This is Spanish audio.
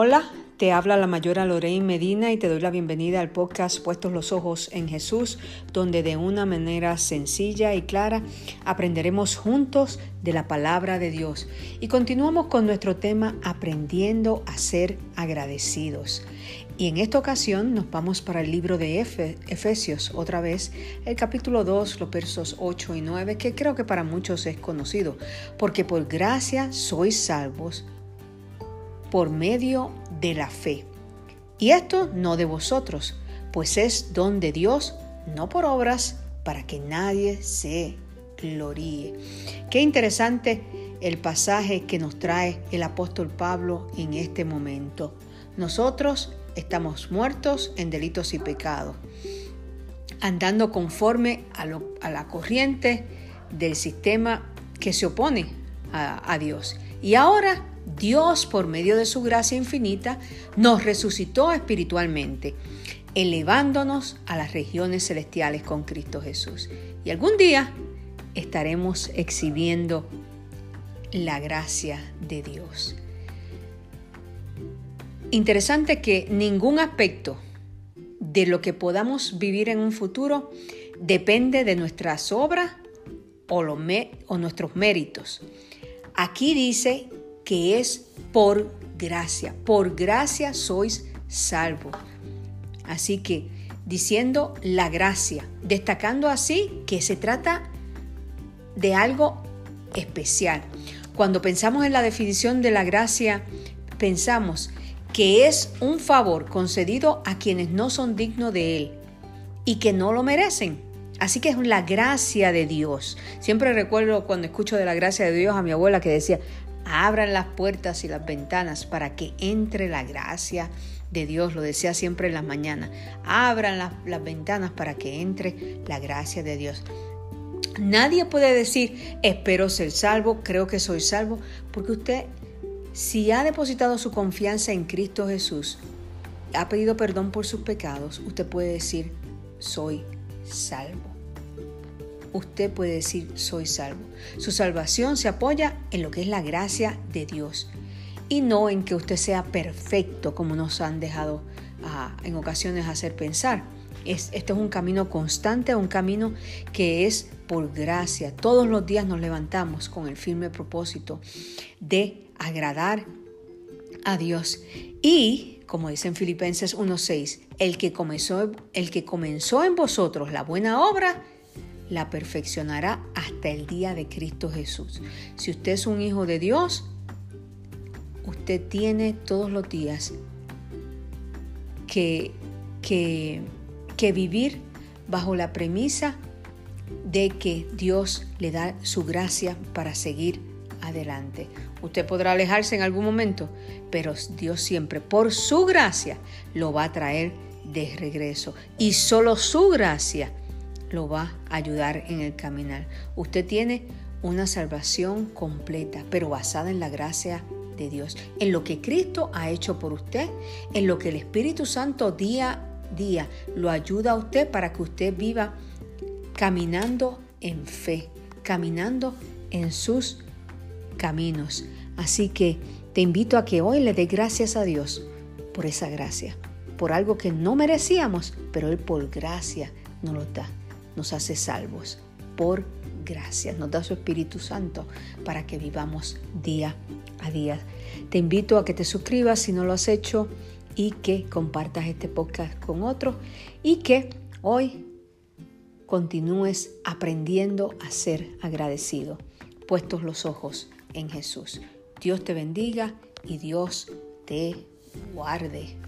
Hola, te habla la mayora Lorraine Medina y te doy la bienvenida al podcast Puestos los Ojos en Jesús, donde de una manera sencilla y clara aprenderemos juntos de la palabra de Dios. Y continuamos con nuestro tema Aprendiendo a ser agradecidos. Y en esta ocasión nos vamos para el libro de Efesios, otra vez, el capítulo 2, los versos 8 y 9, que creo que para muchos es conocido, porque por gracia sois salvos por medio de la fe. Y esto no de vosotros, pues es don de Dios, no por obras, para que nadie se gloríe. Qué interesante el pasaje que nos trae el apóstol Pablo en este momento. Nosotros estamos muertos en delitos y pecados, andando conforme a, la corriente del sistema que se opone a, a Dios. Y ahora Dios, por medio de su gracia infinita, nos resucitó espiritualmente, elevándonos a las regiones celestiales con Cristo Jesús. Y algún día estaremos exhibiendo la gracia de Dios. Interesante que ningún aspecto de lo que podamos vivir en un futuro depende de nuestras obras o, o nuestros méritos. Aquí dice que es por gracia. Por gracia sois salvos. Así que diciendo la gracia, destacando así que se trata de algo especial. Cuando pensamos en la definición de la gracia, pensamos que es un favor concedido a quienes no son dignos de él y que no lo merecen. Así que es la gracia de Dios. Siempre recuerdo cuando escucho de la gracia de Dios a mi abuela que decía, Abran las puertas y las ventanas para que entre la gracia de Dios, lo decía siempre en las mañanas. Abran las, las ventanas para que entre la gracia de Dios. Nadie puede decir, espero ser salvo, creo que soy salvo, porque usted, si ha depositado su confianza en Cristo Jesús, ha pedido perdón por sus pecados, usted puede decir, soy salvo usted puede decir soy salvo. Su salvación se apoya en lo que es la gracia de Dios y no en que usted sea perfecto como nos han dejado ah, en ocasiones hacer pensar. Es, este es un camino constante, un camino que es por gracia. Todos los días nos levantamos con el firme propósito de agradar a Dios. Y, como dice en Filipenses 1.6, el el que comenzó en vosotros la buena obra, la perfeccionará hasta el día de Cristo Jesús. Si usted es un hijo de Dios, usted tiene todos los días que, que, que vivir bajo la premisa de que Dios le da su gracia para seguir adelante. Usted podrá alejarse en algún momento, pero Dios siempre, por su gracia, lo va a traer de regreso. Y solo su gracia lo va a ayudar en el caminar. Usted tiene una salvación completa, pero basada en la gracia de Dios, en lo que Cristo ha hecho por usted, en lo que el Espíritu Santo día a día lo ayuda a usted para que usted viva caminando en fe, caminando en sus caminos. Así que te invito a que hoy le dé gracias a Dios por esa gracia, por algo que no merecíamos, pero Él por gracia nos lo da nos hace salvos por gracia, nos da su Espíritu Santo para que vivamos día a día. Te invito a que te suscribas si no lo has hecho y que compartas este podcast con otros y que hoy continúes aprendiendo a ser agradecido, puestos los ojos en Jesús. Dios te bendiga y Dios te guarde.